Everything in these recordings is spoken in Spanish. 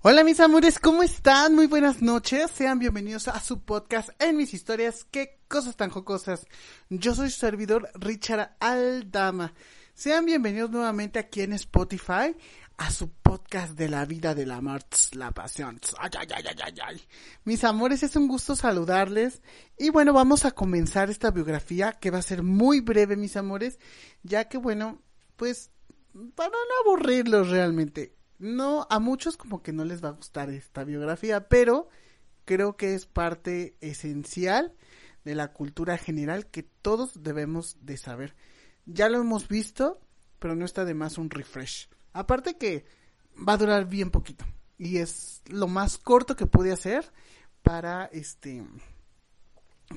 Hola mis amores, ¿cómo están? Muy buenas noches. Sean bienvenidos a su podcast en mis historias. Qué cosas tan jocosas. Yo soy su servidor Richard Aldama. Sean bienvenidos nuevamente aquí en Spotify a su podcast de la vida de la muerte, la pasión. Ay, ay, ay, ay, ay. Mis amores, es un gusto saludarles. Y bueno, vamos a comenzar esta biografía que va a ser muy breve, mis amores, ya que bueno, pues para no aburrirlos realmente no, a muchos como que no les va a gustar esta biografía, pero creo que es parte esencial de la cultura general que todos debemos de saber. Ya lo hemos visto, pero no está de más un refresh. Aparte que va a durar bien poquito y es lo más corto que pude hacer para este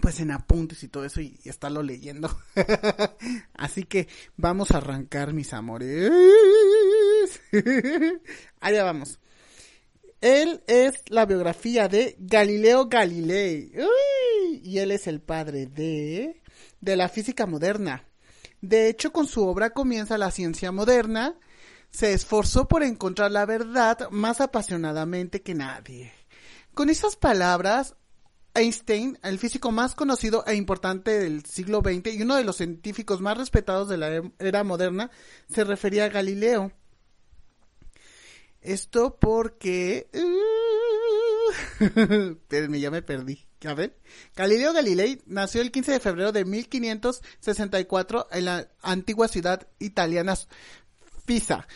pues en apuntes y todo eso y, estarlo leyendo. Así que vamos a arrancar mis amores. Allá vamos. Él es la biografía de Galileo Galilei. y él es el padre de de la física moderna. De hecho, con su obra comienza la ciencia moderna. Se esforzó por encontrar la verdad más apasionadamente que nadie. Con esas palabras, Einstein, el físico más conocido e importante del siglo XX y uno de los científicos más respetados de la era moderna, se refería a Galileo. Esto porque... Uh, ya me perdí. A ver. Galileo Galilei nació el 15 de febrero de 1564 en la antigua ciudad italiana Pisa.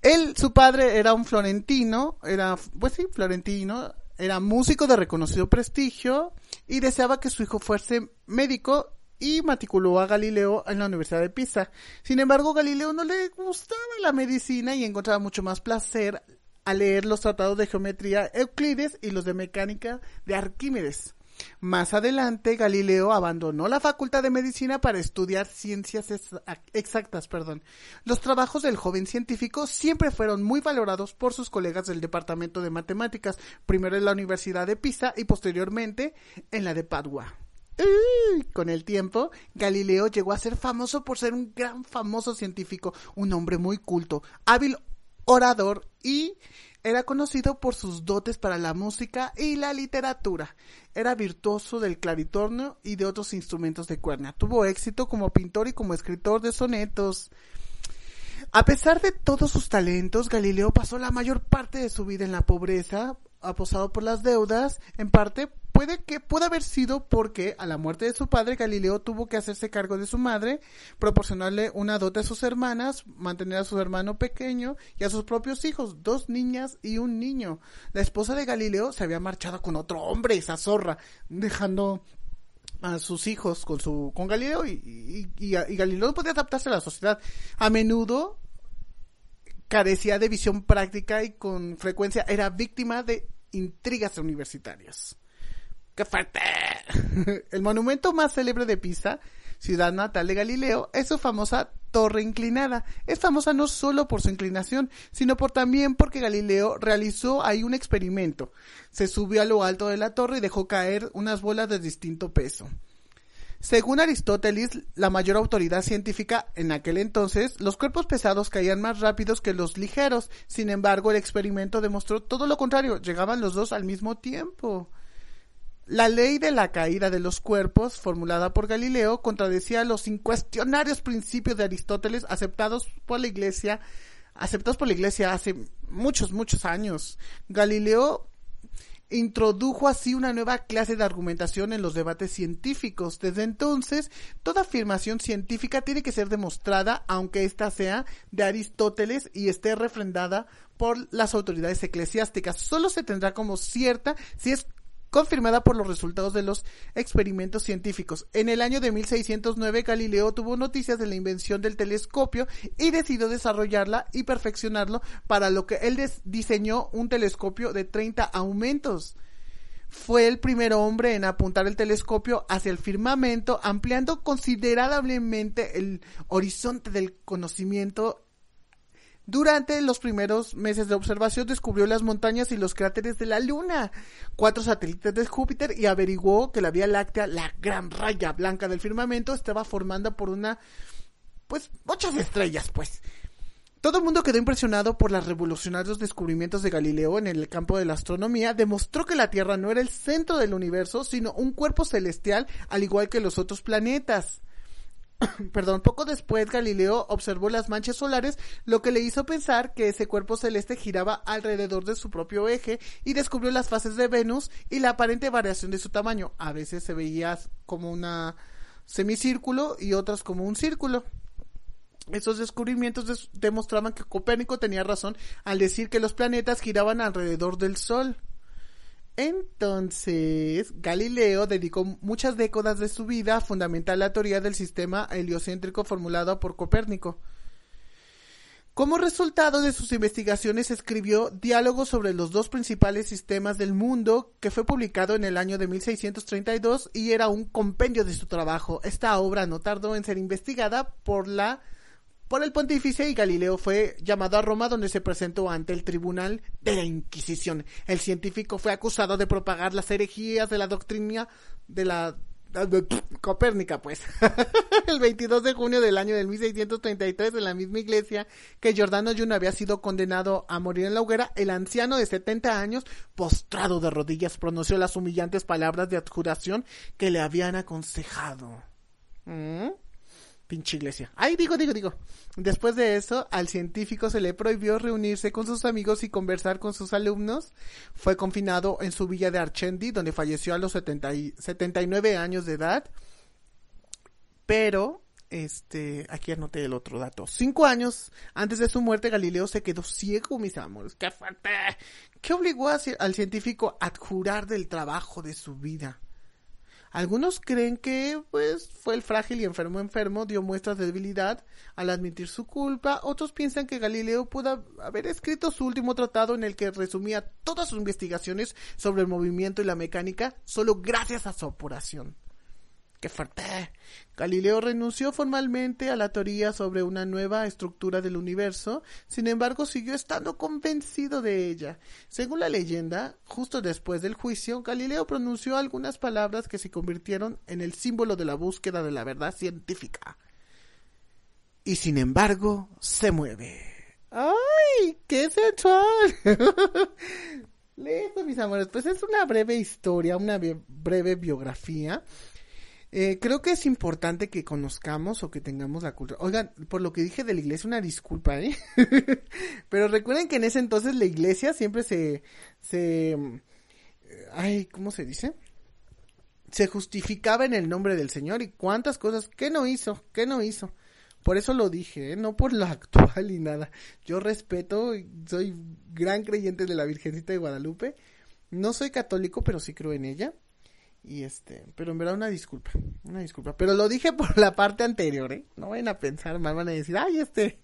Él, su padre era un florentino, era, pues sí, florentino, era músico de reconocido prestigio y deseaba que su hijo fuese médico y matriculó a Galileo en la Universidad de Pisa. Sin embargo, Galileo no le gustaba la medicina y encontraba mucho más placer al leer los tratados de geometría Euclides y los de mecánica de Arquímedes. Más adelante, Galileo abandonó la facultad de medicina para estudiar ciencias exactas. Perdón. Los trabajos del joven científico siempre fueron muy valorados por sus colegas del departamento de matemáticas, primero en la Universidad de Pisa y posteriormente en la de Padua. Con el tiempo, Galileo llegó a ser famoso por ser un gran famoso científico, un hombre muy culto, hábil orador y era conocido por sus dotes para la música y la literatura. Era virtuoso del claritornio y de otros instrumentos de cuerda. Tuvo éxito como pintor y como escritor de sonetos. A pesar de todos sus talentos, Galileo pasó la mayor parte de su vida en la pobreza, aposado por las deudas, en parte puede que pueda haber sido porque a la muerte de su padre Galileo tuvo que hacerse cargo de su madre, proporcionarle una dote a sus hermanas, mantener a su hermano pequeño y a sus propios hijos, dos niñas y un niño. La esposa de Galileo se había marchado con otro hombre, esa zorra, dejando a sus hijos con su con Galileo y, y, y Galileo no podía adaptarse a la sociedad. A menudo carecía de visión práctica y con frecuencia era víctima de intrigas universitarias. ¡Qué fuerte! El monumento más célebre de Pisa, ciudad natal de Galileo, es su famosa torre inclinada. Es famosa no solo por su inclinación, sino también porque Galileo realizó ahí un experimento. Se subió a lo alto de la torre y dejó caer unas bolas de distinto peso. Según Aristóteles, la mayor autoridad científica en aquel entonces, los cuerpos pesados caían más rápidos que los ligeros. Sin embargo, el experimento demostró todo lo contrario, llegaban los dos al mismo tiempo. La ley de la caída de los cuerpos, formulada por Galileo, contradecía los incuestionarios principios de Aristóteles aceptados por la Iglesia, aceptados por la Iglesia hace muchos, muchos años. Galileo introdujo así una nueva clase de argumentación en los debates científicos. Desde entonces, toda afirmación científica tiene que ser demostrada, aunque ésta sea de Aristóteles y esté refrendada por las autoridades eclesiásticas. Solo se tendrá como cierta si es confirmada por los resultados de los experimentos científicos. En el año de 1609 Galileo tuvo noticias de la invención del telescopio y decidió desarrollarla y perfeccionarlo para lo que él diseñó un telescopio de 30 aumentos fue el primer hombre en apuntar el telescopio hacia el firmamento, ampliando considerablemente el horizonte del conocimiento. Durante los primeros meses de observación descubrió las montañas y los cráteres de la Luna, cuatro satélites de Júpiter y averiguó que la Vía Láctea, la gran raya blanca del firmamento, estaba formada por una, pues, muchas estrellas, pues. Todo el mundo quedó impresionado por los revolucionarios descubrimientos de Galileo en el campo de la astronomía. Demostró que la Tierra no era el centro del universo, sino un cuerpo celestial, al igual que los otros planetas. Perdón, poco después Galileo observó las manchas solares, lo que le hizo pensar que ese cuerpo celeste giraba alrededor de su propio eje y descubrió las fases de Venus y la aparente variación de su tamaño. A veces se veía como una semicírculo y otras como un círculo. Estos descubrimientos demostraban que Copérnico tenía razón al decir que los planetas giraban alrededor del Sol. Entonces, Galileo dedicó muchas décadas de su vida a fundamentar la teoría del sistema heliocéntrico formulado por Copérnico. Como resultado de sus investigaciones escribió Diálogo sobre los dos principales sistemas del mundo, que fue publicado en el año de 1632 y era un compendio de su trabajo. Esta obra no tardó en ser investigada por la por el pontífice y Galileo fue llamado a Roma donde se presentó ante el tribunal de la Inquisición. El científico fue acusado de propagar las herejías de la doctrina de la Copérnica, pues. el 22 de junio del año de 1633, en la misma iglesia que Giordano Juno había sido condenado a morir en la hoguera, el anciano de 70 años, postrado de rodillas, pronunció las humillantes palabras de adjuración que le habían aconsejado. ¿Mm? Pinche iglesia. Ay, digo, digo, digo. Después de eso, al científico se le prohibió reunirse con sus amigos y conversar con sus alumnos. Fue confinado en su villa de Archendi, donde falleció a los 70 y 79 años de edad. Pero, este, aquí anoté el otro dato. Cinco años antes de su muerte, Galileo se quedó ciego, mis amores. ¡Qué fuerte! ¿Qué obligó al científico a jurar del trabajo de su vida? Algunos creen que pues fue el frágil y enfermo enfermo, dio muestras de debilidad al admitir su culpa. Otros piensan que Galileo pudo haber escrito su último tratado en el que resumía todas sus investigaciones sobre el movimiento y la mecánica solo gracias a su apuración. ¡Qué fuerte! Galileo renunció formalmente a la teoría sobre una nueva estructura del universo, sin embargo siguió estando convencido de ella. Según la leyenda, justo después del juicio, Galileo pronunció algunas palabras que se convirtieron en el símbolo de la búsqueda de la verdad científica. Y sin embargo, se mueve. ¡Ay! ¡Qué sensual! Listo, mis amores. Pues es una breve historia, una breve biografía eh, creo que es importante que conozcamos o que tengamos la cultura. Oigan, por lo que dije de la iglesia, una disculpa, ¿eh? Pero recuerden que en ese entonces la iglesia siempre se, se, ay, ¿cómo se dice? Se justificaba en el nombre del Señor y cuántas cosas, ¿qué no hizo? ¿Qué no hizo? Por eso lo dije, ¿eh? no por lo actual y nada. Yo respeto, soy gran creyente de la Virgencita de Guadalupe. No soy católico, pero sí creo en ella. Y este, pero en verdad una disculpa, una disculpa. Pero lo dije por la parte anterior, ¿eh? No vayan a pensar mal, van a decir, ay, este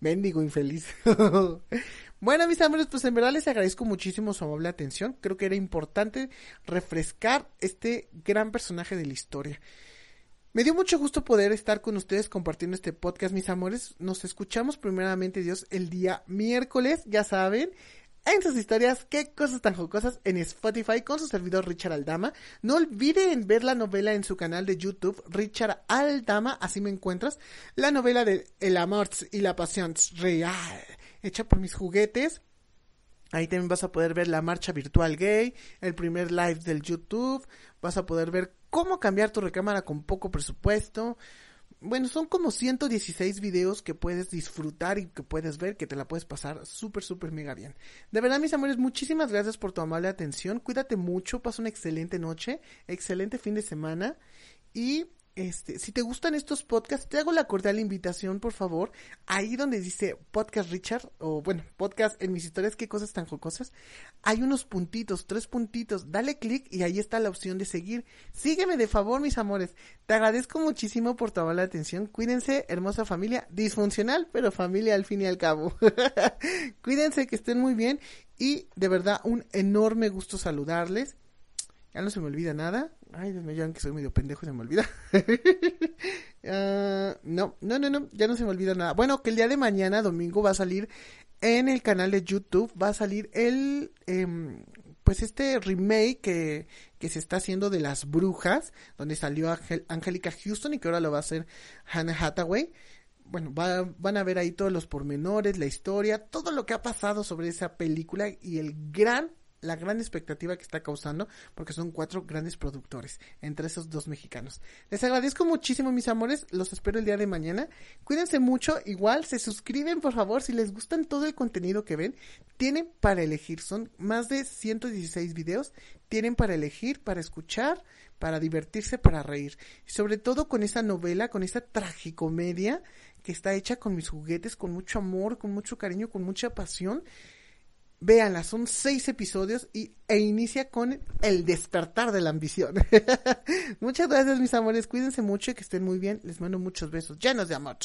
mendigo infeliz. bueno, mis amores, pues en verdad les agradezco muchísimo su amable atención. Creo que era importante refrescar este gran personaje de la historia. Me dio mucho gusto poder estar con ustedes compartiendo este podcast, mis amores. Nos escuchamos primeramente, Dios, el día miércoles, ya saben en sus historias, qué cosas tan jocosas en Spotify con su servidor Richard Aldama. No olviden ver la novela en su canal de YouTube, Richard Aldama, así me encuentras. La novela de El amor y la pasión real, hecha por mis juguetes. Ahí también vas a poder ver la marcha virtual gay, el primer live del YouTube, vas a poder ver cómo cambiar tu recámara con poco presupuesto, bueno, son como 116 videos que puedes disfrutar y que puedes ver, que te la puedes pasar súper, súper mega bien. De verdad, mis amores, muchísimas gracias por tu amable atención. Cuídate mucho, pasa una excelente noche, excelente fin de semana y este, si te gustan estos podcasts, te hago la cordial invitación, por favor, ahí donde dice Podcast Richard, o bueno, podcast en mis historias, qué cosas tan jocosas, hay unos puntitos, tres puntitos, dale clic y ahí está la opción de seguir. Sígueme de favor, mis amores. Te agradezco muchísimo por tomar la atención. Cuídense, hermosa familia, disfuncional, pero familia al fin y al cabo. Cuídense, que estén muy bien y de verdad un enorme gusto saludarles. Ya no se me olvida nada. Ay, Dios mío, que soy medio pendejo se me olvida. Ah, no, no, no, no, ya no se me olvida nada. Bueno, que el día de mañana, domingo, va a salir en el canal de YouTube, va a salir el, em, pues este remake que, que se está haciendo de las brujas, donde salió Angélica Houston y que ahora lo va a hacer Hannah Hathaway bueno, van a ver ahí todos los pormenores, la historia, todo lo que ha pasado sobre esa película y el gran la gran expectativa que está causando, porque son cuatro grandes productores, entre esos dos mexicanos. Les agradezco muchísimo, mis amores, los espero el día de mañana. Cuídense mucho, igual se suscriben, por favor, si les gustan todo el contenido que ven, tienen para elegir, son más de 116 videos, tienen para elegir, para escuchar, para divertirse, para reír. Sobre todo con esa novela, con esa tragicomedia que está hecha con mis juguetes, con mucho amor, con mucho cariño, con mucha pasión Véanla, son seis episodios y, e inicia con el despertar de la ambición. Muchas gracias, mis amores. Cuídense mucho y que estén muy bien. Les mando muchos besos llenos de amor.